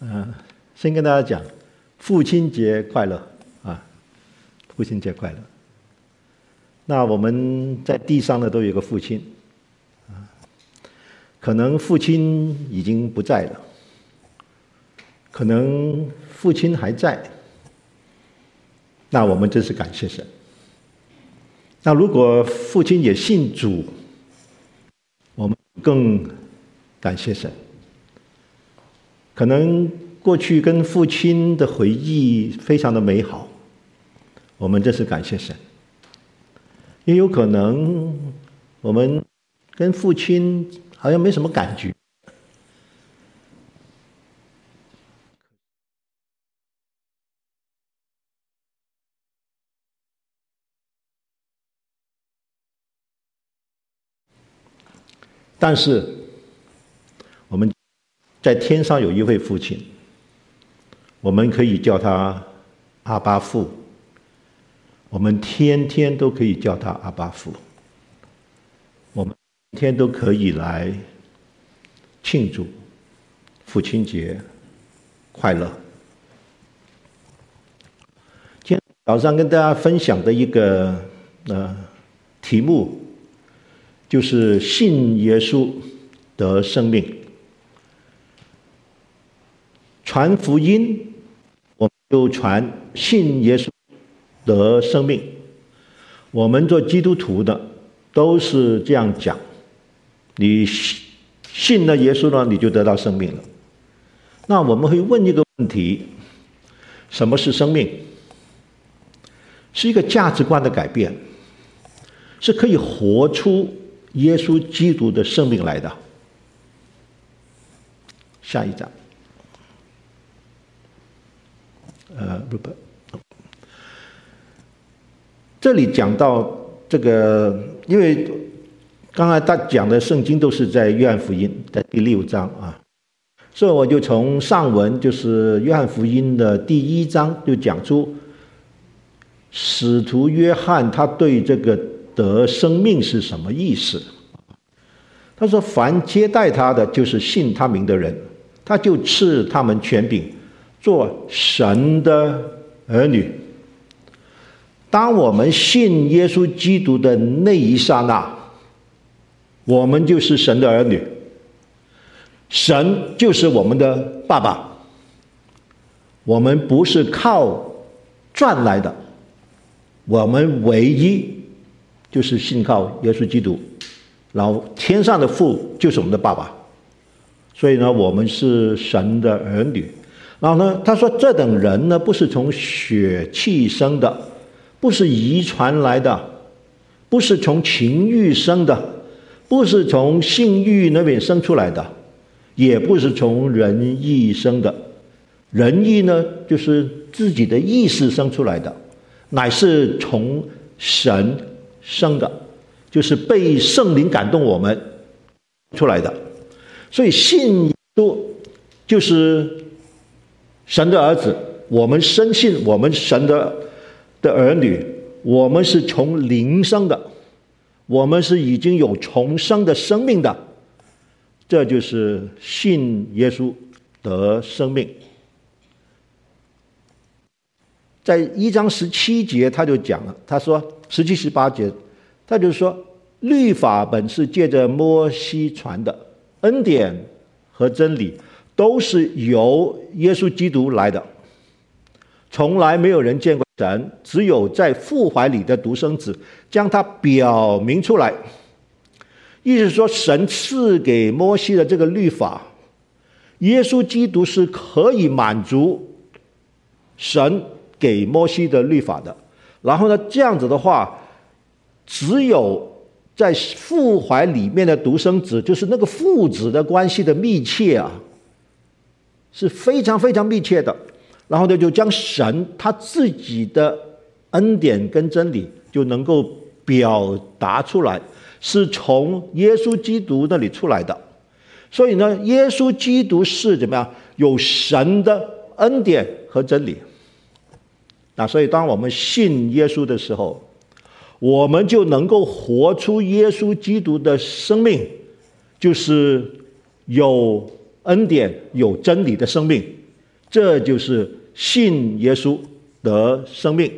嗯，先跟大家讲，父亲节快乐啊！父亲节快乐。那我们在地上呢，都有个父亲啊，可能父亲已经不在了，可能父亲还在。那我们真是感谢神。那如果父亲也信主，我们更感谢神。可能过去跟父亲的回忆非常的美好，我们真是感谢神。也有可能我们跟父亲好像没什么感觉，但是我们。在天上有一位父亲，我们可以叫他阿爸父。我们天天都可以叫他阿爸父。我们天天都可以来庆祝父亲节快乐。今天早上跟大家分享的一个呃题目，就是信耶稣得生命。传福音，我们就传信耶稣得生命。我们做基督徒的都是这样讲：你信了耶稣呢，你就得到生命了。那我们会问一个问题：什么是生命？是一个价值观的改变，是可以活出耶稣基督的生命来的。下一章。呃，不不，这里讲到这个，因为刚才他讲的圣经都是在约翰福音的第六章啊，所以我就从上文就是约翰福音的第一章就讲出，使徒约翰他对这个得生命是什么意思？他说：“凡接待他的，就是信他名的人，他就赐他们权柄。”做神的儿女。当我们信耶稣基督的那一刹那，我们就是神的儿女。神就是我们的爸爸。我们不是靠赚来的，我们唯一就是信靠耶稣基督。然后天上的父就是我们的爸爸。所以呢，我们是神的儿女。然后呢，他说：“这等人呢，不是从血气生的，不是遗传来的，不是从情欲生的，不是从性欲那边生出来的，也不是从人意生的。仁义呢，就是自己的意识生出来的，乃是从神生的，就是被圣灵感动我们出来的。所以信耶稣就是。”神的儿子，我们深信我们神的的儿女，我们是从灵生的，我们是已经有重生的生命的，这就是信耶稣得生命。在一章十七节他就讲了，他说十七十八节，他就说律法本是借着摩西传的，恩典和真理。都是由耶稣基督来的，从来没有人见过神，只有在父怀里的独生子将他表明出来。意思说，神赐给摩西的这个律法，耶稣基督是可以满足神给摩西的律法的。然后呢，这样子的话，只有在父怀里面的独生子，就是那个父子的关系的密切啊。是非常非常密切的，然后呢，就将神他自己的恩典跟真理就能够表达出来，是从耶稣基督那里出来的。所以呢，耶稣基督是怎么样？有神的恩典和真理。那所以，当我们信耶稣的时候，我们就能够活出耶稣基督的生命，就是有。恩典有真理的生命，这就是信耶稣得生命。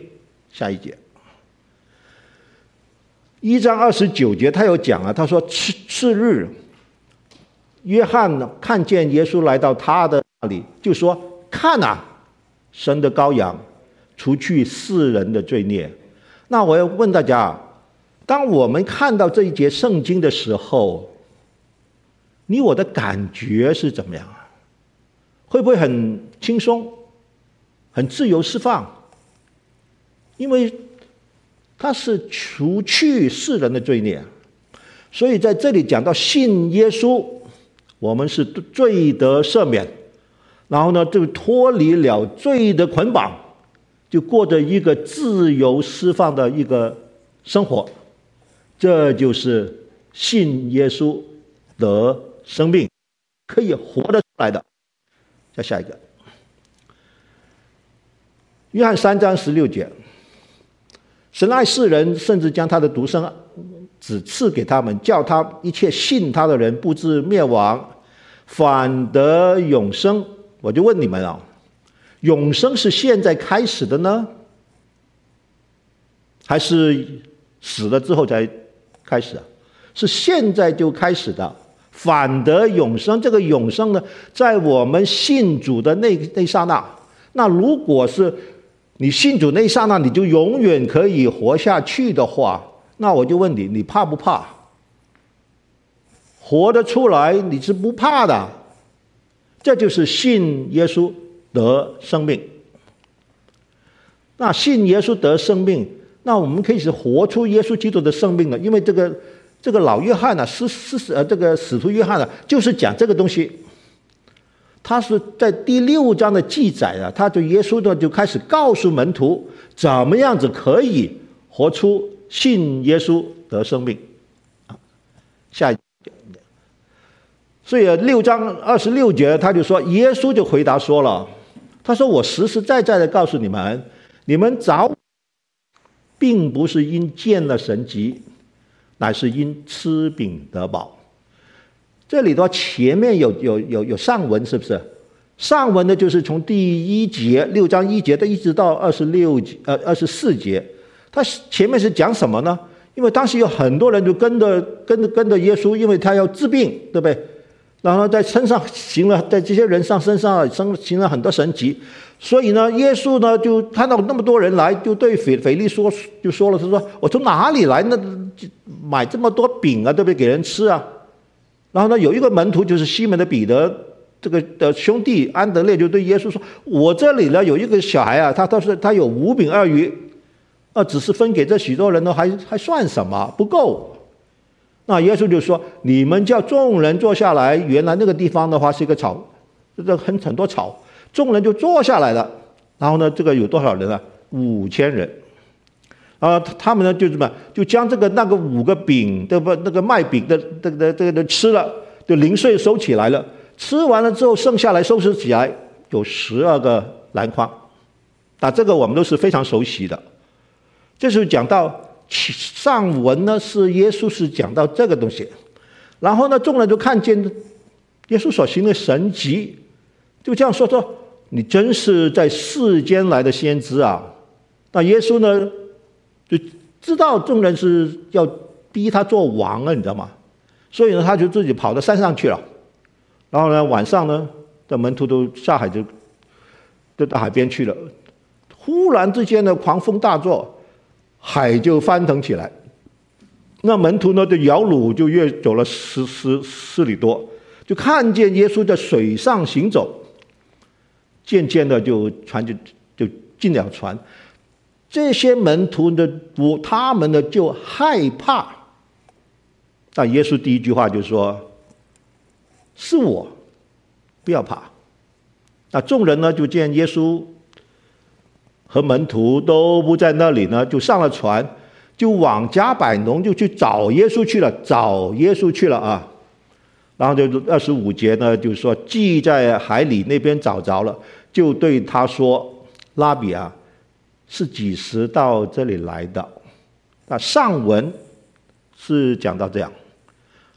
下一节，一章二十九节，他有讲啊，他说次次日，约翰看见耶稣来到他的那里，就说：“看呐，神的羔羊，除去世人的罪孽。”那我要问大家，当我们看到这一节圣经的时候，你我的感觉是怎么样啊？会不会很轻松、很自由释放？因为他是除去世人的罪孽，所以在这里讲到信耶稣，我们是罪得赦免，然后呢，就脱离了罪的捆绑。就过着一个自由释放的一个生活，这就是信耶稣得生命，可以活得出来的。再下一个，约翰三章十六节，神爱世人，甚至将他的独生子赐给他们，叫他一切信他的人不至灭亡，反得永生。我就问你们啊。永生是现在开始的呢，还是死了之后才开始啊？是现在就开始的，反得永生。这个永生呢，在我们信主的那那刹那。那如果是你信主那刹那，你就永远可以活下去的话，那我就问你，你怕不怕？活得出来，你是不怕的。这就是信耶稣。得生命，那信耶稣得生命，那我们可以是活出耶稣基督的生命了。因为这个这个老约翰呢，是是是呃，这个使徒约翰呢，就是讲这个东西。他是在第六章的记载啊，他对耶稣呢就开始告诉门徒，怎么样子可以活出信耶稣得生命啊。下一。所以六章二十六节，他就说，耶稣就回答说了。他说：“我实实在在的告诉你们，你们找，并不是因见了神迹，乃是因吃饼得饱。这里头前面有有有有上文，是不是？上文呢，就是从第一节六章一节的一直到二十六节呃二十四节。他前面是讲什么呢？因为当时有很多人就跟着跟着跟着耶稣，因为他要治病，对不对？”然后在身上行了，在这些人上身上生行了很多神迹，所以呢，耶稣呢就看到那么多人来，就对腓腓力说，就说了，他说：“我从哪里来？那买这么多饼啊，对不对？给人吃啊？”然后呢，有一个门徒就是西门的彼得，这个的兄弟安德烈就对耶稣说：“我这里呢有一个小孩啊，他他说他有五饼二鱼，啊，只是分给这许多人呢，还还算什么？不够。”那耶稣就说：“你们叫众人坐下来。原来那个地方的话是一个草，这很很多草，众人就坐下来了。然后呢，这个有多少人啊？五千人。啊，他们呢就什么？就将这个那个五个饼，对不？那个麦饼的这个这个都吃了，就零碎收起来了。吃完了之后，剩下来收拾起来有十二个篮筐。啊，这个我们都是非常熟悉的。这时候讲到。”上文呢是耶稣是讲到这个东西，然后呢众人就看见耶稣所行的神迹，就这样说说，你真是在世间来的先知啊！那耶稣呢就知道众人是要逼他做王了，你知道吗？所以呢他就自己跑到山上去了，然后呢晚上呢的门徒都下海就就到海边去了，忽然之间呢狂风大作。海就翻腾起来，那门徒呢就摇橹就越走了十十十里多，就看见耶稣在水上行走，渐渐的就船就就进了船，这些门徒的不，他们呢就害怕，但耶稣第一句话就说：“是我，不要怕。”那众人呢就见耶稣。和门徒都不在那里呢，就上了船，就往加百农就去找耶稣去了，找耶稣去了啊。然后就二十五节呢，就说既在海里那边找着了，就对他说：“拉比啊，是几时到这里来的？”那上文是讲到这样，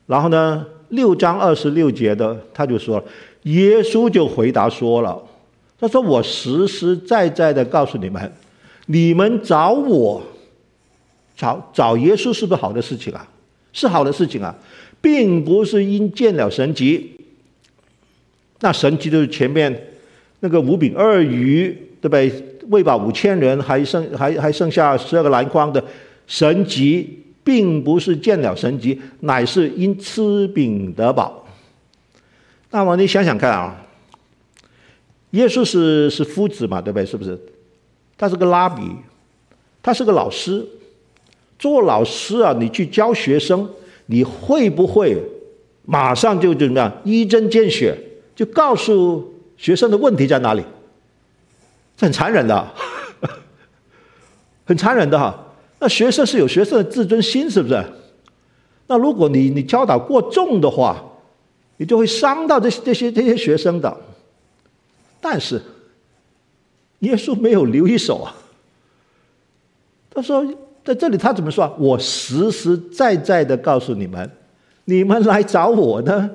然后呢，六章二十六节的他就说，耶稣就回答说了。他说：“我实实在在的告诉你们，你们找我，找找耶稣是不是好的事情啊？是好的事情啊，并不是因见了神迹。那神迹就是前面那个五饼二鱼，对不对？喂饱五千人，还剩还还剩下十二个篮筐的神迹，并不是见了神迹，乃是因吃饼得饱。那么你想想看啊。”耶稣是是夫子嘛，对不对？是不是？他是个拉比，他是个老师。做老师啊，你去教学生，你会不会马上就怎么样一针见血，就告诉学生的问题在哪里？这很残忍的，很残忍的哈。那学生是有学生的自尊心，是不是？那如果你你教导过重的话，你就会伤到这这些这些学生的。但是，耶稣没有留一手啊。他说，在这里他怎么说？我实实在在的告诉你们，你们来找我呢，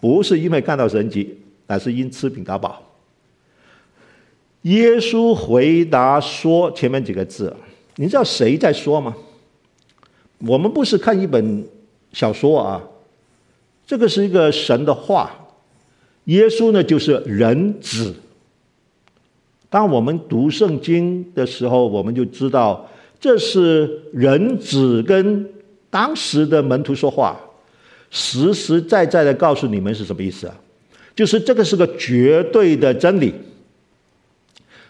不是因为看到神迹，乃是因吃饼得饱。耶稣回答说前面几个字，你知道谁在说吗？我们不是看一本小说啊，这个是一个神的话。耶稣呢，就是人子。当我们读圣经的时候，我们就知道这是人子跟当时的门徒说话，实实在在的告诉你们是什么意思啊？就是这个是个绝对的真理，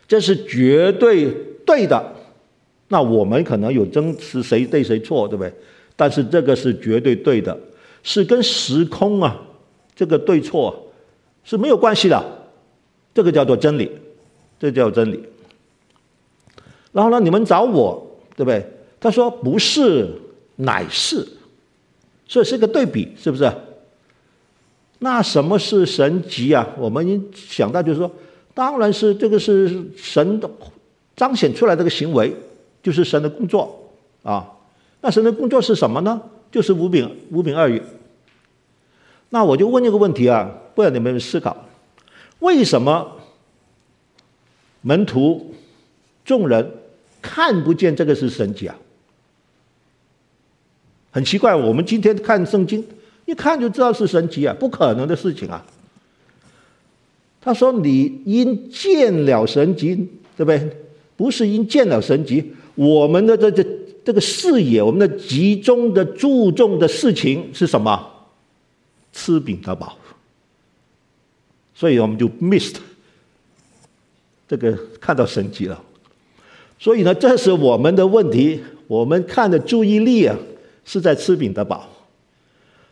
这是绝对对的。那我们可能有争是谁对谁错，对不对？但是这个是绝对对的，是跟时空啊这个对错是没有关系的，这个叫做真理。这叫真理。然后呢，你们找我，对不对？他说不是，乃是，所以是个对比，是不是？那什么是神迹啊？我们想到就是说，当然是这个是神的彰显出来这个行为，就是神的工作啊。那神的工作是什么呢？就是五饼五饼二鱼。那我就问一个问题啊，不知道你们有没有思考，为什么？门徒、众人看不见这个是神迹啊，很奇怪。我们今天看圣经，一看就知道是神迹啊，不可能的事情啊。他说：“你因见了神迹，对不对？不是因见了神迹，我们的这这这个视野，我们的集中的注重的事情是什么？吃饼得饱。所以我们就 missed。”这个看到神迹了，所以呢，这是我们的问题。我们看的注意力啊，是在吃饼得饱。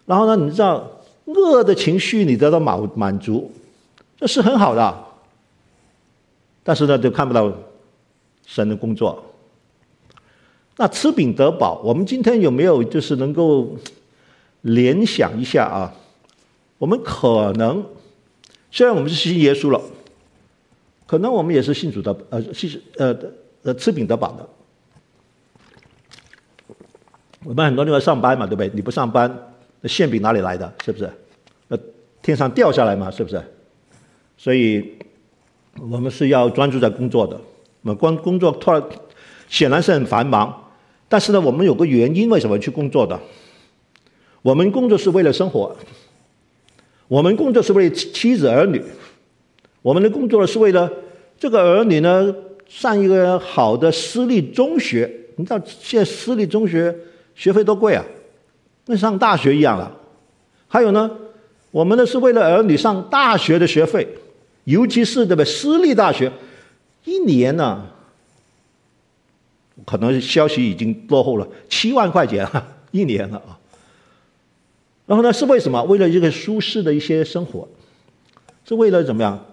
然后呢，你知道恶的情绪你得到满满足，这是很好的。但是呢，就看不到神的工作。那吃饼得饱，我们今天有没有就是能够联想一下啊？我们可能虽然我们是信耶稣了。可能我们也是信主的，呃，信呃呃吃饼得饱的。我们很多地方上班嘛，对不对？你不上班，那馅饼哪里来的？是不是？呃，天上掉下来嘛？是不是？所以，我们是要专注在工作的。我们光工作突然显然是很繁忙，但是呢，我们有个原因为什么去工作的？我们工作是为了生活，我们工作是为了妻子儿女。我们的工作是为了这个儿女呢，上一个好的私立中学。你知道现在私立中学学费多贵啊？跟上大学一样了。还有呢，我们呢是为了儿女上大学的学费，尤其是这个私立大学，一年呢，可能消息已经落后了，七万块钱啊，一年了啊。然后呢，是为什么？为了一个舒适的一些生活，是为了怎么样？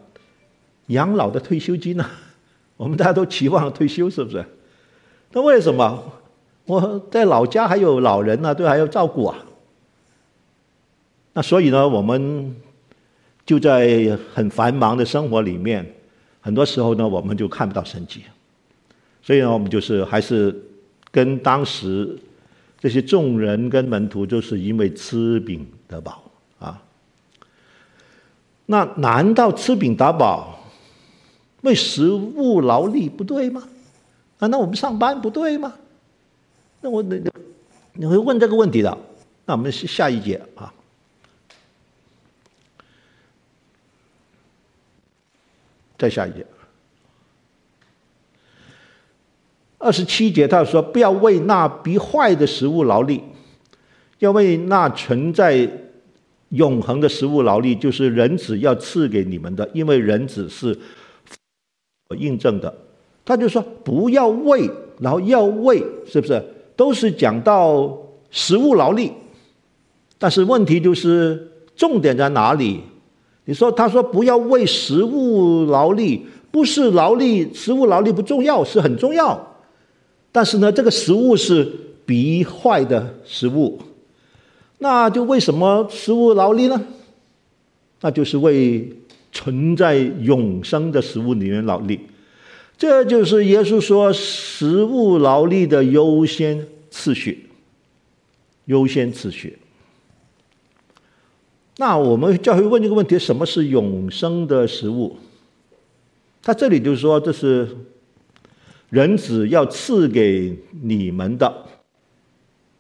养老的退休金呢？我们大家都期望退休，是不是？那为什么我在老家还有老人呢？都还要照顾啊。那所以呢，我们就在很繁忙的生活里面，很多时候呢，我们就看不到神迹。所以呢，我们就是还是跟当时这些众人跟门徒，就是因为吃饼得饱啊。那难道吃饼得饱？为食物劳力不对吗？啊，那我们上班不对吗？那我那那你会问这个问题的。那我们下一节啊，再下一节。二十七节他说：“不要为那必坏的食物劳力，要为那存在永恒的食物劳力，就是人子要赐给你们的，因为人子是印证的。”他就说：“不要为，然后要为，是不是？都是讲到食物劳力，但是问题就是重点在哪里？你说他说不要为食物劳力，不是劳力，食物劳力不重要，是很重要。”但是呢，这个食物是必坏的食物，那就为什么食物劳力呢？那就是为存在永生的食物里面劳力，这就是耶稣说食物劳力的优先次序。优先次序。那我们教会问这个问题：什么是永生的食物？他这里就是说，这是。人子要赐给你们的，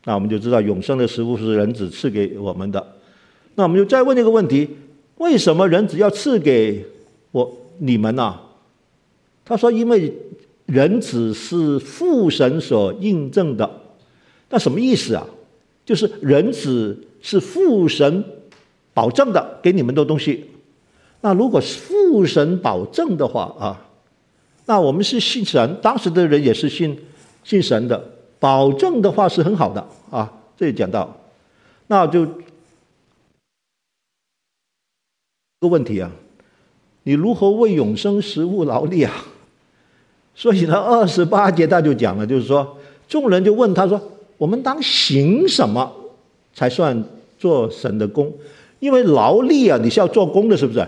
那我们就知道永生的食物是人子赐给我们的。那我们就再问一个问题：为什么人子要赐给我你们呢？他说：“因为人子是父神所印证的。”那什么意思啊？就是人子是父神保证的，给你们的东西。那如果是父神保证的话啊？那我们是信神，当时的人也是信信神的，保证的话是很好的啊。这里讲到，那就个问题啊，你如何为永生食物劳力啊？所以呢，二十八节他就讲了，就是说，众人就问他说：“我们当行什么才算做神的工？因为劳力啊，你是要做工的，是不是？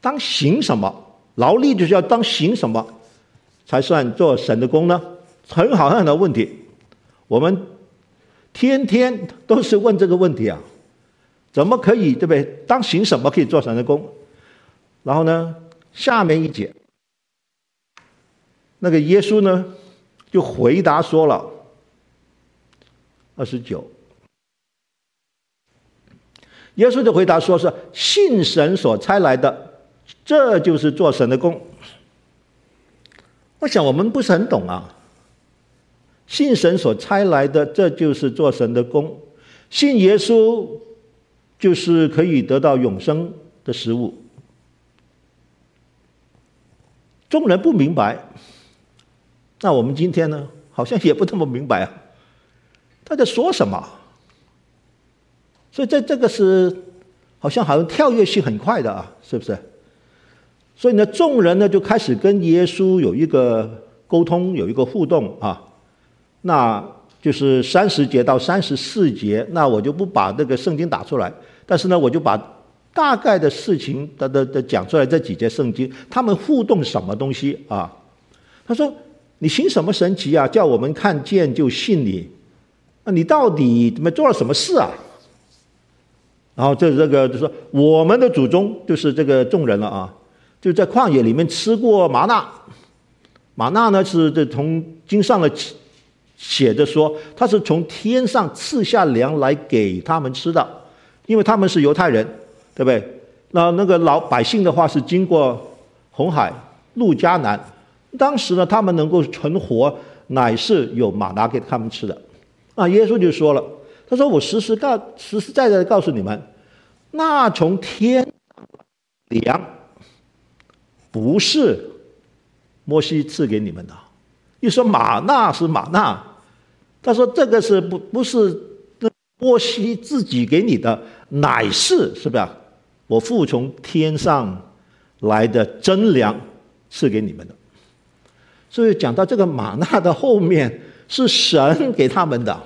当行什么？劳力就是要当行什么？”才算做神的工呢？很好很好的问题，我们天天都是问这个问题啊，怎么可以对不对？当行什么可以做神的工？然后呢，下面一节，那个耶稣呢就回答说了，二十九，耶稣就回答说是信神所差来的，这就是做神的工。我想我们不是很懂啊。信神所差来的，这就是做神的工；信耶稣，就是可以得到永生的食物。众人不明白，那我们今天呢，好像也不那么明白啊。他在说什么？所以这这个是好像好像跳跃性很快的啊，是不是？所以呢，众人呢就开始跟耶稣有一个沟通，有一个互动啊。那就是三十节到三十四节，那我就不把这个圣经打出来，但是呢，我就把大概的事情的的的讲出来。这几节圣经，他们互动什么东西啊？他说：“你行什么神奇啊？叫我们看见就信你。那你到底怎么做了什么事啊？”然后这这个就说我们的祖宗就是这个众人了啊。就在旷野里面吃过吗哪，吗哪呢是这从经上的写着说，他是从天上赐下粮来给他们吃的，因为他们是犹太人，对不对？那那个老百姓的话是经过红海路加南，当时呢他们能够存活，乃是有马拿给他们吃的。啊耶稣就说了，他说我实实告实实在在的告诉你们，那从天粮。不是摩西赐给你们的，一说吗哪是吗哪，他说这个是不不是摩西自己给你的，乃是是不是？我父从天上来的真粮赐给你们的。所以讲到这个玛纳的后面是神给他们的，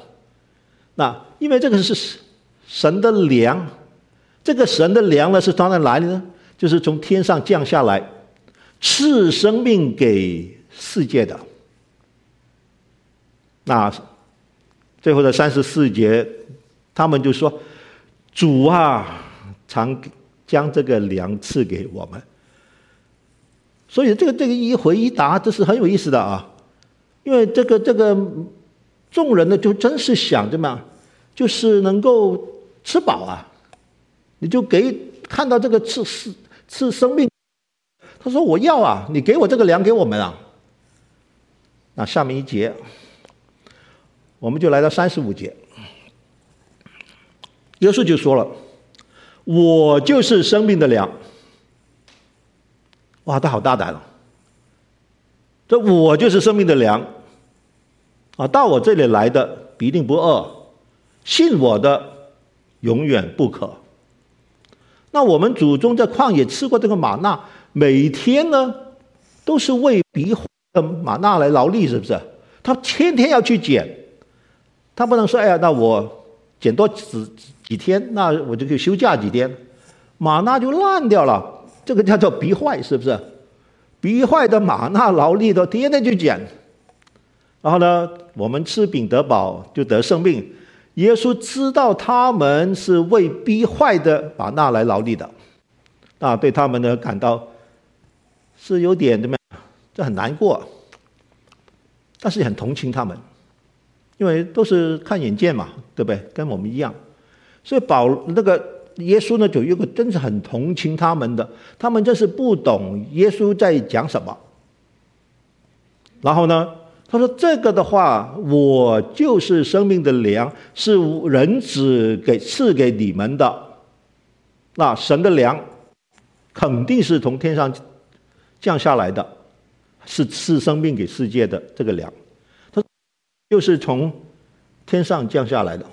那因为这个是神的粮，这个神的粮呢是从哪里呢？就是从天上降下来。赐生命给世界的，那最后的三十四节，他们就说：“主啊，常将这个粮赐给我们。”所以这个这个一回一答，这是很有意思的啊。因为这个这个众人呢，就真是想着嘛，就是能够吃饱啊，你就给看到这个赐赐赐生命。他说我要啊，你给我这个粮给我们啊。那下面一节，我们就来到三十五节，耶稣就说了：“我就是生命的粮。”哇，他好大胆哦！这我就是生命的粮啊，到我这里来的必定不饿，信我的永远不渴。那我们祖宗在旷野吃过这个玛纳，每天呢都是为逼坏的玛纳来劳力，是不是？他天天要去捡，他不能说哎呀，那我捡多几几天，那我就可以休假几天，玛纳就烂掉了。这个叫做逼坏，是不是？逼坏的玛纳劳力的天天去捡，然后呢，我们吃饼得饱就得生命。耶稣知道他们是为逼坏的玛纳来劳力的，啊，对他们呢感到是有点怎么样？这很难过，但是也很同情他们，因为都是看眼见嘛，对不对？跟我们一样，所以保那个。耶稣呢，就有个真是很同情他们的，他们真是不懂耶稣在讲什么。然后呢，他说：“这个的话，我就是生命的粮，是人子给赐给你们的。那神的粮肯定是从天上降下来的，是赐生命给世界的这个粮。他就是从天上降下来的，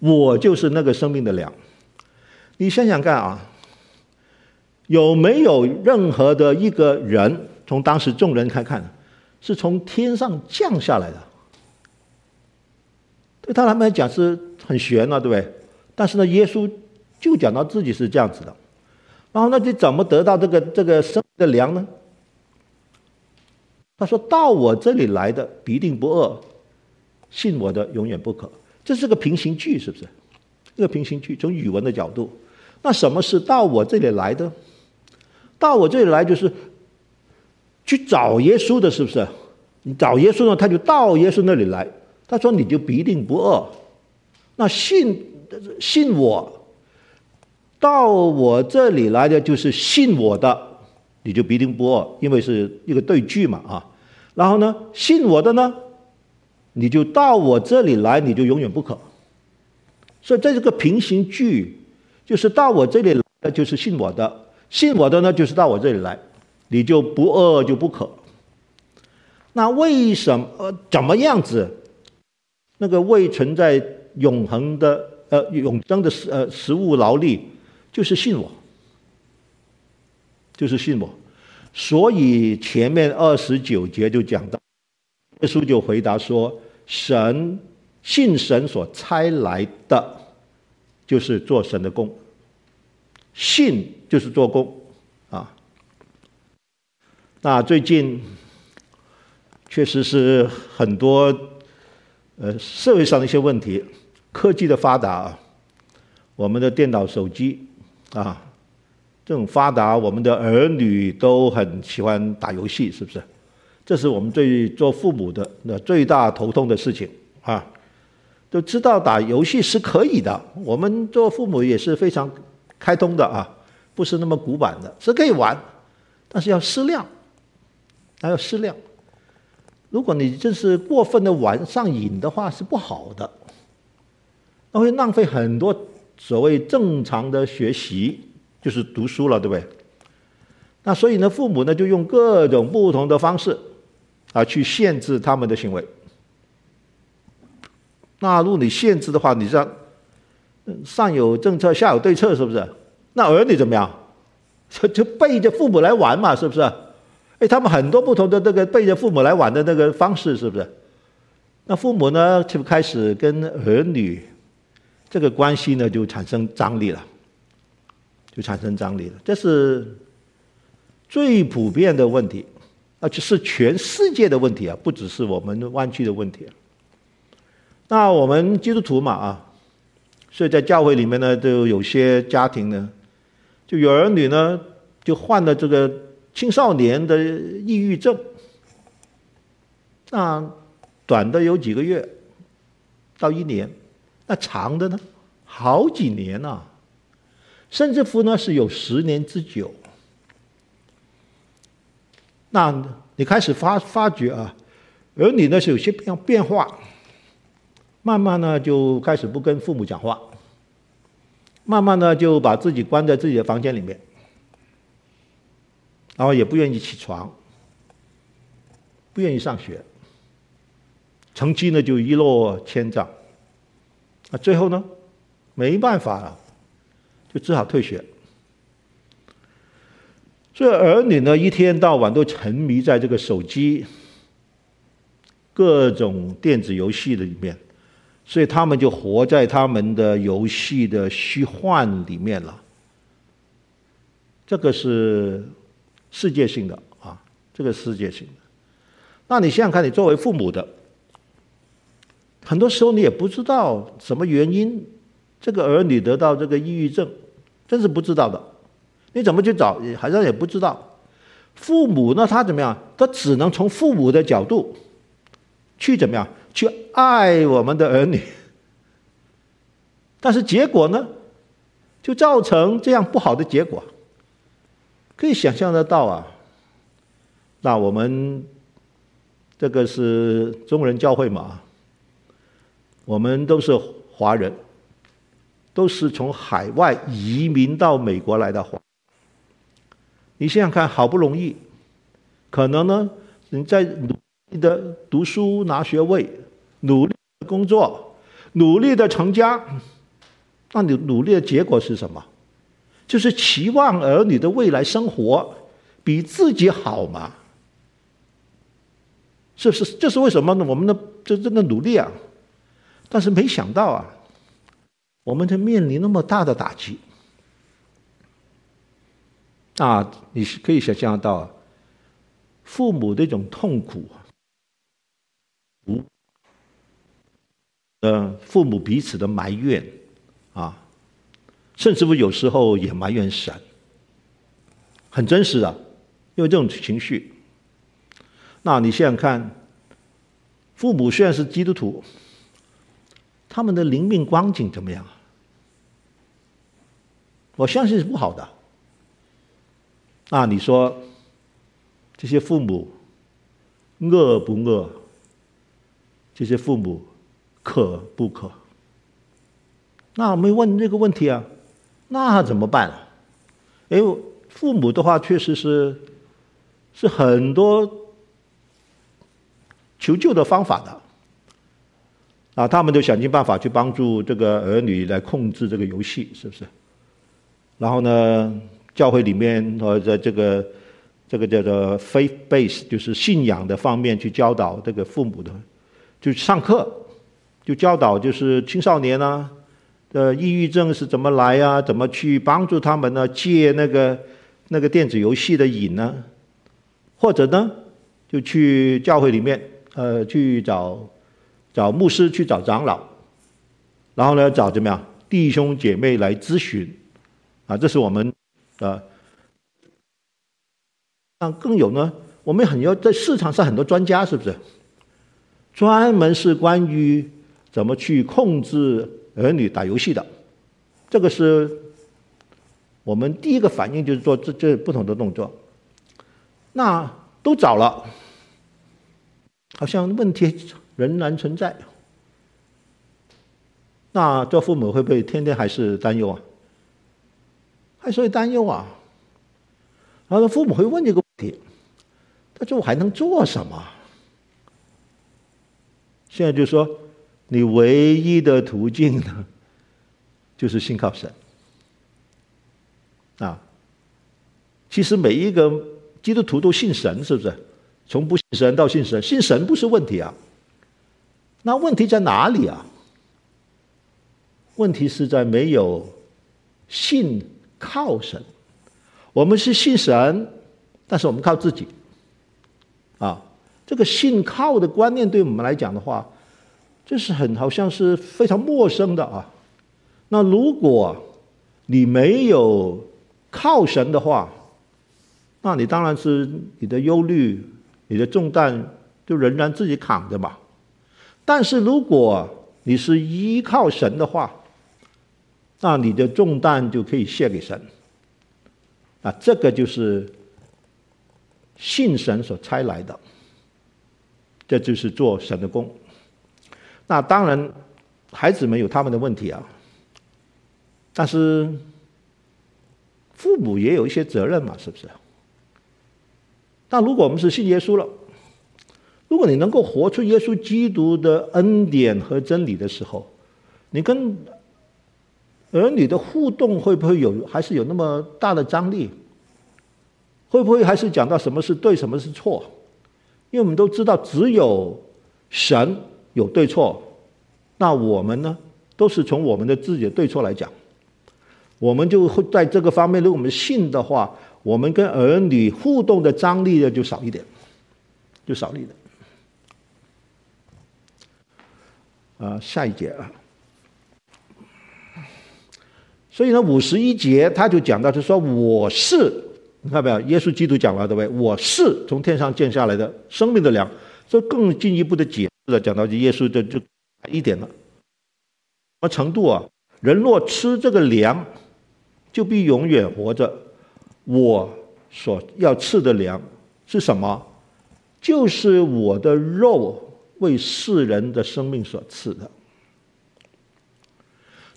我就是那个生命的粮。”你想想看啊，有没有任何的一个人，从当时众人看看，是从天上降下来的？对他们来讲是很玄了，对不对？但是呢，耶稣就讲到自己是这样子的。然后那你怎么得到这个这个生的粮呢？他说到我这里来的必定不饿，信我的永远不渴。这是个平行句，是不是？一个平行句，从语文的角度。那什么是到我这里来的？到我这里来就是去找耶稣的，是不是？你找耶稣呢，他就到耶稣那里来。他说：“你就必定不饿。”那信信我，到我这里来的就是信我的，你就必定不饿，因为是一个对句嘛啊。然后呢，信我的呢，你就到我这里来，你就永远不渴。所以这是个平行句。就是到我这里来的，就是信我的；信我的呢，就是到我这里来，你就不饿就不渴。那为什么？怎么样子？那个未存在永恒的呃永生的食呃食物劳力，就是信我，就是信我。所以前面二十九节就讲到，耶稣就回答说：神信神所差来的。就是做神的工，信就是做工，啊，那最近确实是很多呃社会上的一些问题，科技的发达啊，我们的电脑、手机啊，这种发达，我们的儿女都很喜欢打游戏，是不是？这是我们最做父母的那最大头痛的事情啊。都知道打游戏是可以的，我们做父母也是非常开通的啊，不是那么古板的，是可以玩，但是要适量，还要适量。如果你真是过分的玩上瘾的话，是不好的，那会浪费很多所谓正常的学习，就是读书了，对不对？那所以呢，父母呢就用各种不同的方式啊去限制他们的行为。那如果你限制的话，你这上有政策，下有对策，是不是？那儿女怎么样？就 就背着父母来玩嘛，是不是？哎，他们很多不同的这个背着父母来玩的那个方式，是不是？那父母呢，就开始跟儿女这个关系呢，就产生张力了，就产生张力了。这是最普遍的问题，而且是全世界的问题啊，不只是我们湾区的问题。那我们基督徒嘛啊，所以在教会里面呢，就有些家庭呢，就有儿女呢，就患了这个青少年的抑郁症，那短的有几个月到一年，那长的呢，好几年呐、啊，甚至乎呢是有十年之久。那你开始发发觉啊，儿女呢是有些变变化，慢慢呢就开始不跟父母讲话，慢慢呢就把自己关在自己的房间里面，然后也不愿意起床，不愿意上学，成绩呢就一落千丈，啊，最后呢没办法了，就只好退学。所以儿女呢，一天到晚都沉迷在这个手机、各种电子游戏的里面，所以他们就活在他们的游戏的虚幻里面了。这个是世界性的啊，这个世界性的。那你想想看，你作为父母的，很多时候你也不知道什么原因，这个儿女得到这个抑郁症，真是不知道的。你怎么去找？好像也不知道。父母那？他怎么样？他只能从父母的角度去怎么样？去爱我们的儿女。但是结果呢？就造成这样不好的结果。可以想象得到啊。那我们这个是中国人教会嘛？我们都是华人，都是从海外移民到美国来的华。你想想看，好不容易，可能呢，你在努力的读书拿学位，努力的工作，努力的成家，那你努力的结果是什么？就是期望儿女的未来生活比自己好嘛？是不是？这是为什么呢？我们的这这个努力啊，但是没想到啊，我们就面临那么大的打击。啊，你是可以想象到，父母的一种痛苦，呃，父母彼此的埋怨，啊，甚至乎有时候也埋怨神，很真实的，因为这种情绪。那你想想看，父母虽然是基督徒，他们的灵命光景怎么样？我相信是不好的。那你说，这些父母恶不恶？这些父母可不可？那我们问这个问题啊，那怎么办？哎父母的话确实是是很多求救的方法的啊，他们都想尽办法去帮助这个儿女来控制这个游戏，是不是？然后呢？教会里面，或者这个这个叫做 faith base，就是信仰的方面去教导这个父母的，就上课，就教导就是青少年啊，的抑郁症是怎么来啊？怎么去帮助他们呢？戒那个那个电子游戏的瘾呢？或者呢，就去教会里面，呃，去找找牧师，去找长老，然后呢，找怎么样弟兄姐妹来咨询，啊，这是我们。啊，那更有呢？我们很多在市场上很多专家，是不是？专门是关于怎么去控制儿女打游戏的。这个是我们第一个反应，就是做这这不同的动作。那都找了，好像问题仍然存在。那做父母会不会天天还是担忧啊？还是会担忧啊，然后父母会问这个问题：他说我还能做什么？现在就说，你唯一的途径呢，就是信靠神。啊，其实每一个基督徒都信神，是不是？从不信神到信神，信神不是问题啊。那问题在哪里啊？问题是在没有信。靠神，我们是信神，但是我们靠自己，啊，这个信靠的观念对我们来讲的话，这是很好像是非常陌生的啊。那如果你没有靠神的话，那你当然是你的忧虑、你的重担就仍然自己扛着嘛。但是如果你是依靠神的话，那你的重担就可以卸给神。啊，这个就是信神所差来的，这就是做神的工。那当然，孩子们有他们的问题啊，但是父母也有一些责任嘛，是不是？但如果我们是信耶稣了，如果你能够活出耶稣基督的恩典和真理的时候，你跟儿女的互动会不会有，还是有那么大的张力？会不会还是讲到什么是对，什么是错？因为我们都知道，只有神有对错，那我们呢，都是从我们的自己的对错来讲，我们就会在这个方面，如果我们信的话。我们跟儿女互动的张力呢，就少一点，就少一点。啊，下一节啊。所以呢，五十一节他就讲到，就说我是，你看到没有？耶稣基督讲了对不对？我是从天上降下来的生命的粮，这更进一步的解释了，讲到这耶稣就就一点了。什么程度啊？人若吃这个粮，就必永远活着。我所要赐的粮是什么？就是我的肉为世人的生命所赐的。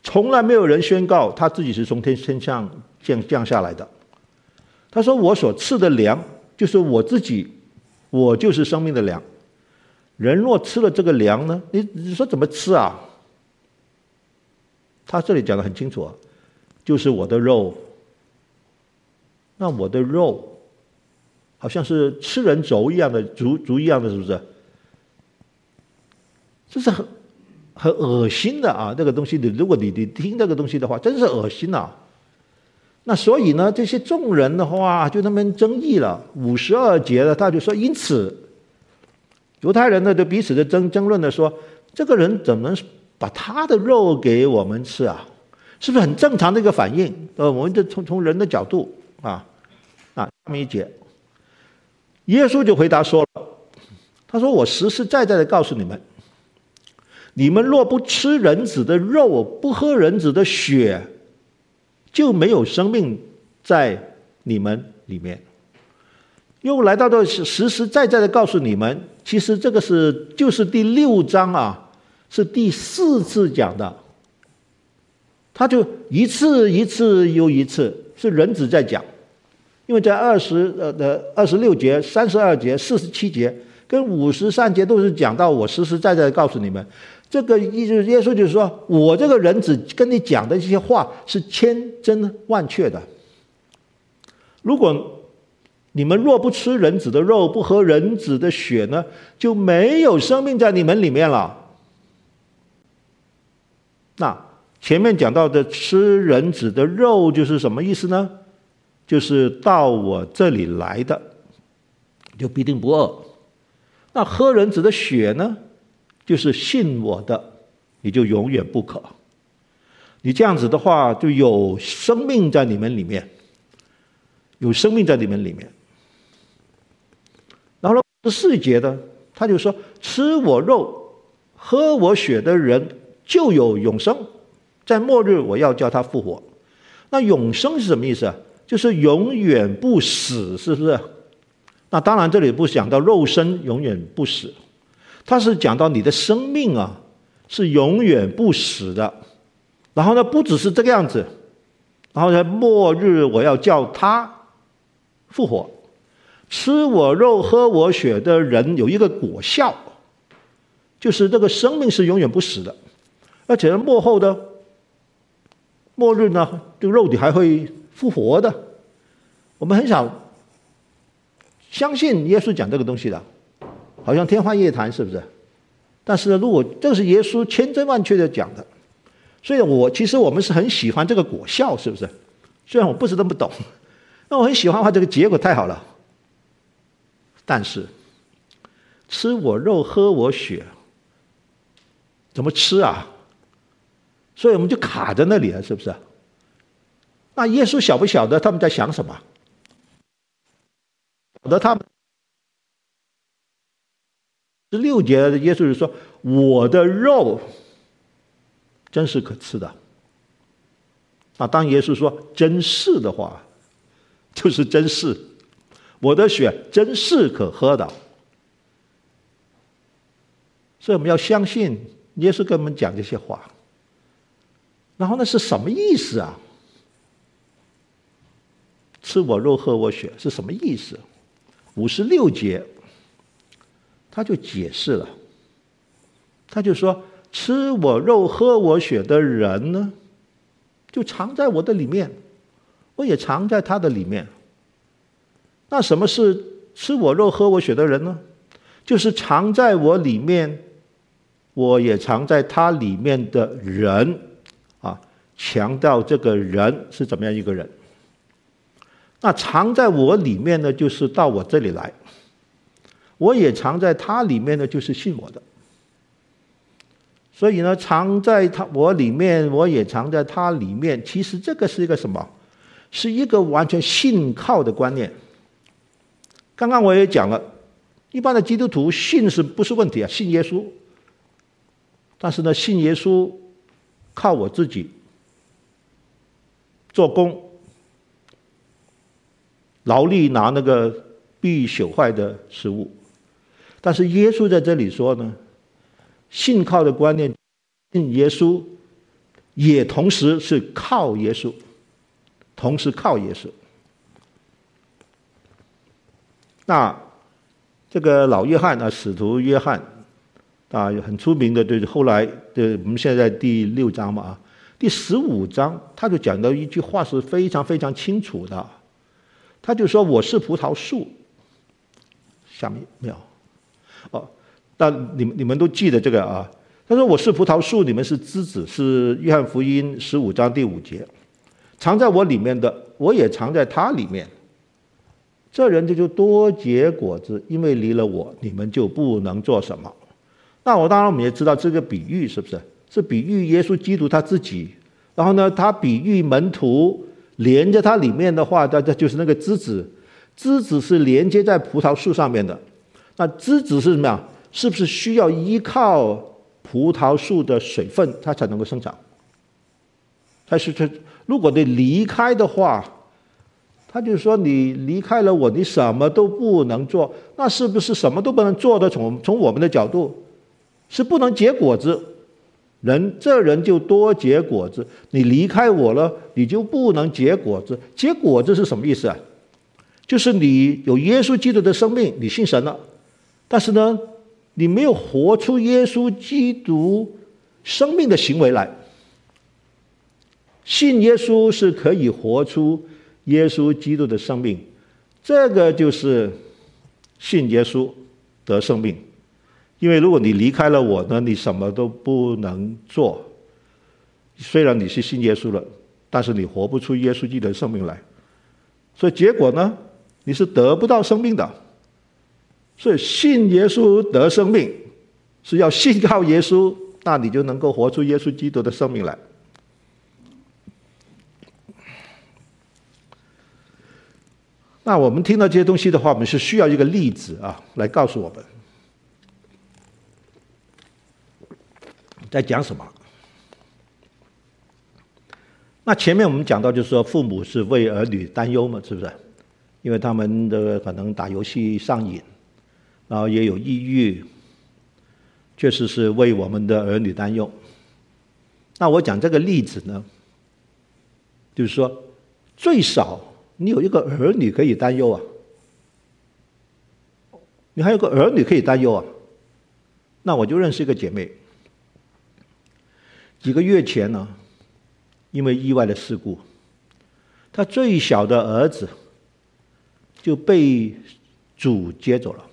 从来没有人宣告他自己是从天天上降降下来的。他说：“我所赐的粮就是我自己，我就是生命的粮。人若吃了这个粮呢？你你说怎么吃啊？他这里讲的很清楚啊，就是我的肉。”那我的肉，好像是吃人轴一样的，轴轴一样的，是不是？这是很很恶心的啊！这个东西，你如果你你听这个东西的话，真是恶心啊！那所以呢，这些众人的话就他们争议了。五十二节的他就说，因此犹太人呢就彼此的争争论的说，这个人怎么能把他的肉给我们吃啊？是不是很正常的一个反应？呃，我们就从从人的角度啊。啊，下面一节，耶稣就回答说了：“他说，我实实在在的告诉你们，你们若不吃人子的肉，不喝人子的血，就没有生命在你们里面。”又来到这实实在在的告诉你们，其实这个是就是第六章啊，是第四次讲的，他就一次一次又一次，是人子在讲。因为在二十呃的二十六节、三十二节、四十七节跟五十三节都是讲到我实实在在告诉你们，这个意思耶稣就是说我这个人子跟你讲的这些话是千真万确的。如果你们若不吃人子的肉，不喝人子的血呢，就没有生命在你们里面了。那前面讲到的吃人子的肉就是什么意思呢？就是到我这里来的，就必定不饿。那喝人子的血呢？就是信我的，你就永远不渴。你这样子的话，就有生命在你们里面，有生命在你们里面。然后呢，十四节呢，他就说：吃我肉、喝我血的人就有永生，在末日我要叫他复活。那永生是什么意思啊？就是永远不死，是不是？那当然，这里不讲到肉身永远不死，它是讲到你的生命啊，是永远不死的。然后呢，不只是这个样子，然后在末日我要叫他复活，吃我肉、喝我血的人有一个果效，就是这个生命是永远不死的，而且末后的末日呢，这个肉体还会。复活的，我们很少相信耶稣讲这个东西的，好像天方夜谭，是不是？但是呢，如果这是耶稣千真万确的讲的，所以我其实我们是很喜欢这个果效，是不是？虽然我不是那么懂，那我很喜欢的话，这个结果太好了。但是吃我肉、喝我血，怎么吃啊？所以我们就卡在那里了，是不是？那耶稣晓不晓得他们在想什么？得他们。十六节，耶稣就说：“我的肉真是可吃的。”啊，当耶稣说“真是”的话，就是真是；我的血真是可喝的。所以我们要相信耶稣跟我们讲这些话。然后那是什么意思啊？吃我肉，喝我血是什么意思？五十六节。他就解释了，他就说：“吃我肉、喝我血的人呢，就藏在我的里面，我也藏在他的里面。那什么是吃我肉、喝我血的人呢？就是藏在我里面，我也藏在他里面的人。啊，强调这个人是怎么样一个人？那藏在我里面呢，就是到我这里来。”我也藏在他里面呢，就是信我的。所以呢，藏在他我里面，我也藏在他里面。其实这个是一个什么？是一个完全信靠的观念。刚刚我也讲了，一般的基督徒信是不是问题啊？信耶稣，但是呢，信耶稣靠我自己做工，劳力拿那个必朽坏的食物。但是耶稣在这里说呢，信靠的观念，信耶稣，也同时是靠耶稣，同时靠耶稣。那这个老约翰啊，使徒约翰啊，很出名的，就是，后来的我们现在第六章嘛啊，第十五章他就讲到一句话是非常非常清楚的，他就说：“我是葡萄树。”下面没有。哦，但你们你们都记得这个啊？他说：“我是葡萄树，你们是枝子。”是约翰福音十五章第五节。藏在我里面的，我也藏在他里面。这人就就多结果子，因为离了我，你们就不能做什么。那我当然我们也知道这个比喻是不是？是比喻耶稣基督他自己。然后呢，他比喻门徒连着他里面的话，这这就是那个枝子。枝子是连接在葡萄树上面的。那枝子是什么呀？是不是需要依靠葡萄树的水分，它才能够生长？但是它如果你离开的话，他就说你离开了我，你什么都不能做。那是不是什么都不能做的？从从我们的角度，是不能结果子。人这人就多结果子。你离开我了，你就不能结果子。结果子是什么意思啊？就是你有耶稣基督的生命，你信神了。但是呢，你没有活出耶稣基督生命的行为来。信耶稣是可以活出耶稣基督的生命，这个就是信耶稣得生命。因为如果你离开了我呢，你什么都不能做。虽然你是信耶稣了，但是你活不出耶稣基督的生命来，所以结果呢，你是得不到生命的。所以信耶稣得生命，是要信靠耶稣，那你就能够活出耶稣基督的生命来。那我们听到这些东西的话，我们是需要一个例子啊，来告诉我们在讲什么。那前面我们讲到，就是说父母是为儿女担忧嘛，是不是？因为他们的可能打游戏上瘾。然后也有抑郁，确实是为我们的儿女担忧。那我讲这个例子呢，就是说，最少你有一个儿女可以担忧啊，你还有个儿女可以担忧啊。那我就认识一个姐妹，几个月前呢，因为意外的事故，她最小的儿子就被主接走了。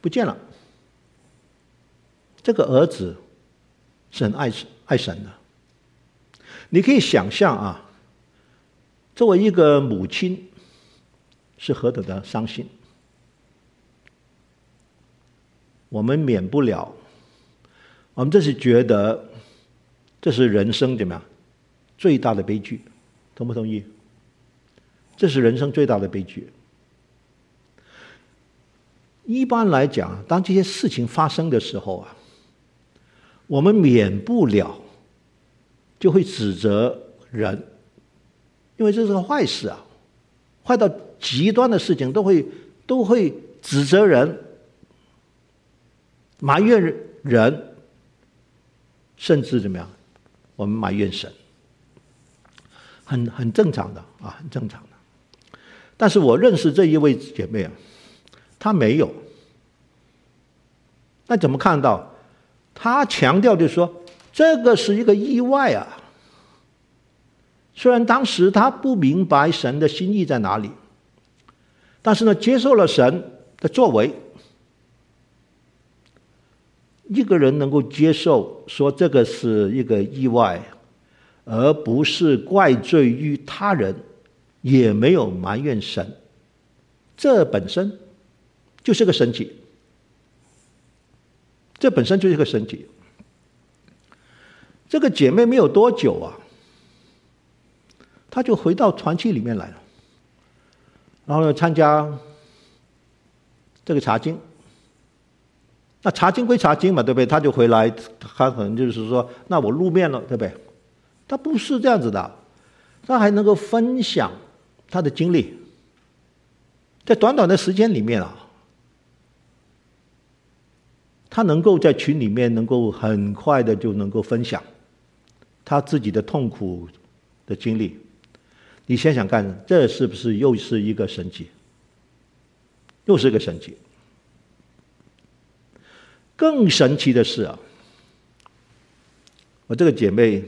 不见了。这个儿子是很爱爱神的，你可以想象啊，作为一个母亲是何等的伤心。我们免不了，我们这是觉得这是人生怎么样最大的悲剧，同不同意？这是人生最大的悲剧。一般来讲，当这些事情发生的时候啊，我们免不了就会指责人，因为这是个坏事啊，坏到极端的事情都会都会指责人、埋怨人，甚至怎么样？我们埋怨神，很很正常的啊，很正常的。但是我认识这一位姐妹啊。她没有，那怎么看到？他强调就是说，这个是一个意外啊。虽然当时他不明白神的心意在哪里，但是呢，接受了神的作为。一个人能够接受说这个是一个意外，而不是怪罪于他人，也没有埋怨神，这本身。就是个神迹，这本身就是个神迹。这个姐妹没有多久啊，他就回到团契里面来了，然后呢，参加这个查经。那查经归查经嘛，对不对？他就回来，他可能就是说，那我露面了，对不对？他不是这样子的，他还能够分享他的经历，在短短的时间里面啊。他能够在群里面能够很快的就能够分享他自己的痛苦的经历，你想想看，这是不是又是一个神迹？又是一个神迹。更神奇的是啊，我这个姐妹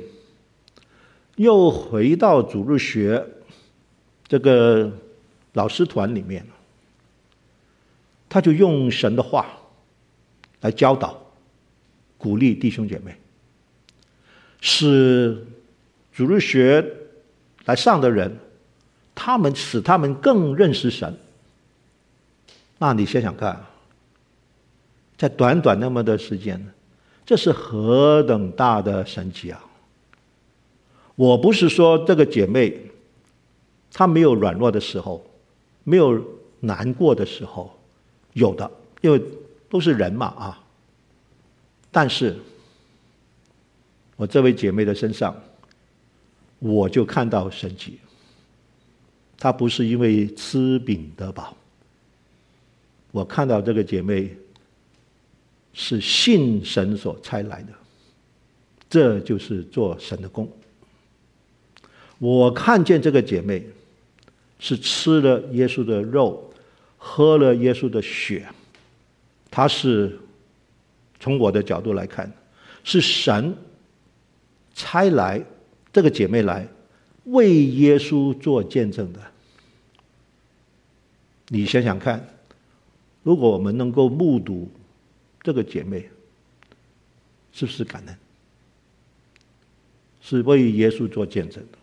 又回到主日学这个老师团里面，她就用神的话。来教导、鼓励弟兄姐妹，使主日学来上的人，他们使他们更认识神。那你想想看，在短短那么的时间，这是何等大的神奇啊！我不是说这个姐妹她没有软弱的时候，没有难过的时候，有的，因为。都是人嘛啊！但是，我这位姐妹的身上，我就看到神迹。他不是因为吃饼得饱，我看到这个姐妹是信神所差来的，这就是做神的工。我看见这个姐妹是吃了耶稣的肉，喝了耶稣的血。她是从我的角度来看，是神差来这个姐妹来为耶稣做见证的。你想想看，如果我们能够目睹这个姐妹，是不是感恩？是为耶稣做见证的。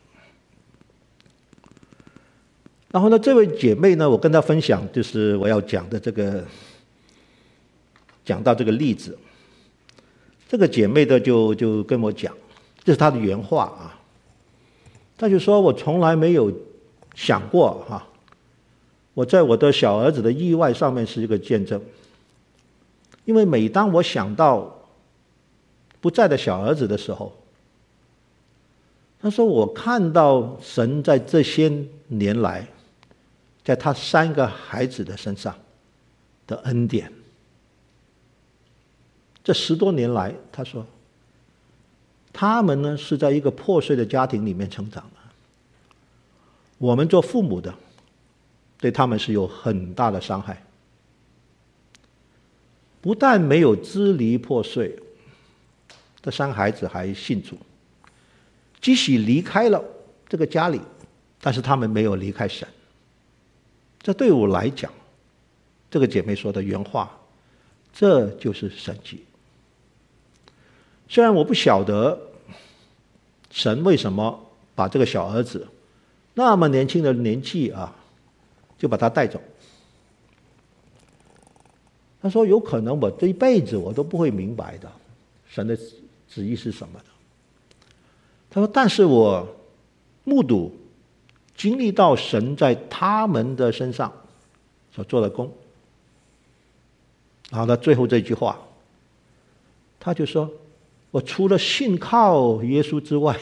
然后呢，这位姐妹呢，我跟她分享，就是我要讲的这个。讲到这个例子，这个姐妹的就就跟我讲，这是她的原话啊。他就说：“我从来没有想过哈，我在我的小儿子的意外上面是一个见证，因为每当我想到不在的小儿子的时候，他说我看到神在这些年来，在他三个孩子的身上的恩典。”这十多年来，他说，他们呢是在一个破碎的家庭里面成长的。我们做父母的，对他们是有很大的伤害。不但没有支离破碎，这三孩子还信主，即使离开了这个家里，但是他们没有离开神。这对我来讲，这个姐妹说的原话，这就是神迹。虽然我不晓得神为什么把这个小儿子那么年轻的年纪啊，就把他带走。他说：“有可能我这一辈子我都不会明白的，神的旨意是什么的。”他说：“但是我目睹、经历到神在他们的身上所做的工，然后他最后这句话，他就说：“我除了信靠耶稣之外，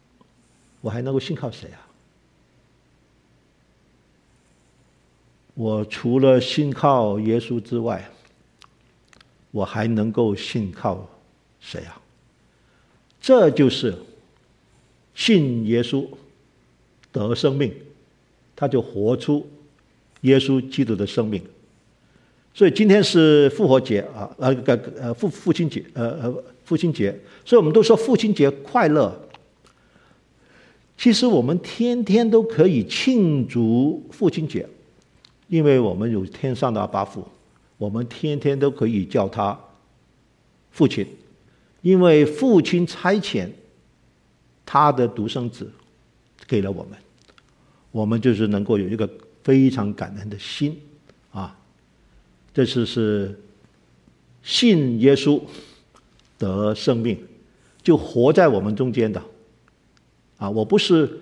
我还能够信靠谁啊？我除了信靠耶稣之外，我还能够信靠谁啊？这就是信耶稣得生命，他就活出耶稣基督的生命。”所以今天是复活节啊，呃，个呃父父亲节，呃呃父亲节，所以我们都说父亲节快乐。其实我们天天都可以庆祝父亲节，因为我们有天上的阿爸父，我们天天都可以叫他父亲，因为父亲差遣他的独生子给了我们，我们就是能够有一个非常感恩的心啊。这次是信耶稣得生命，就活在我们中间的啊！我不是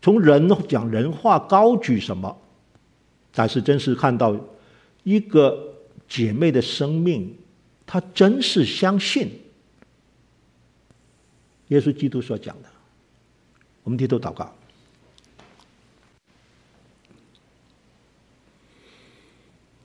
从人讲人话高举什么，但是真是看到一个姐妹的生命，她真是相信耶稣基督所讲的。我们低头祷告。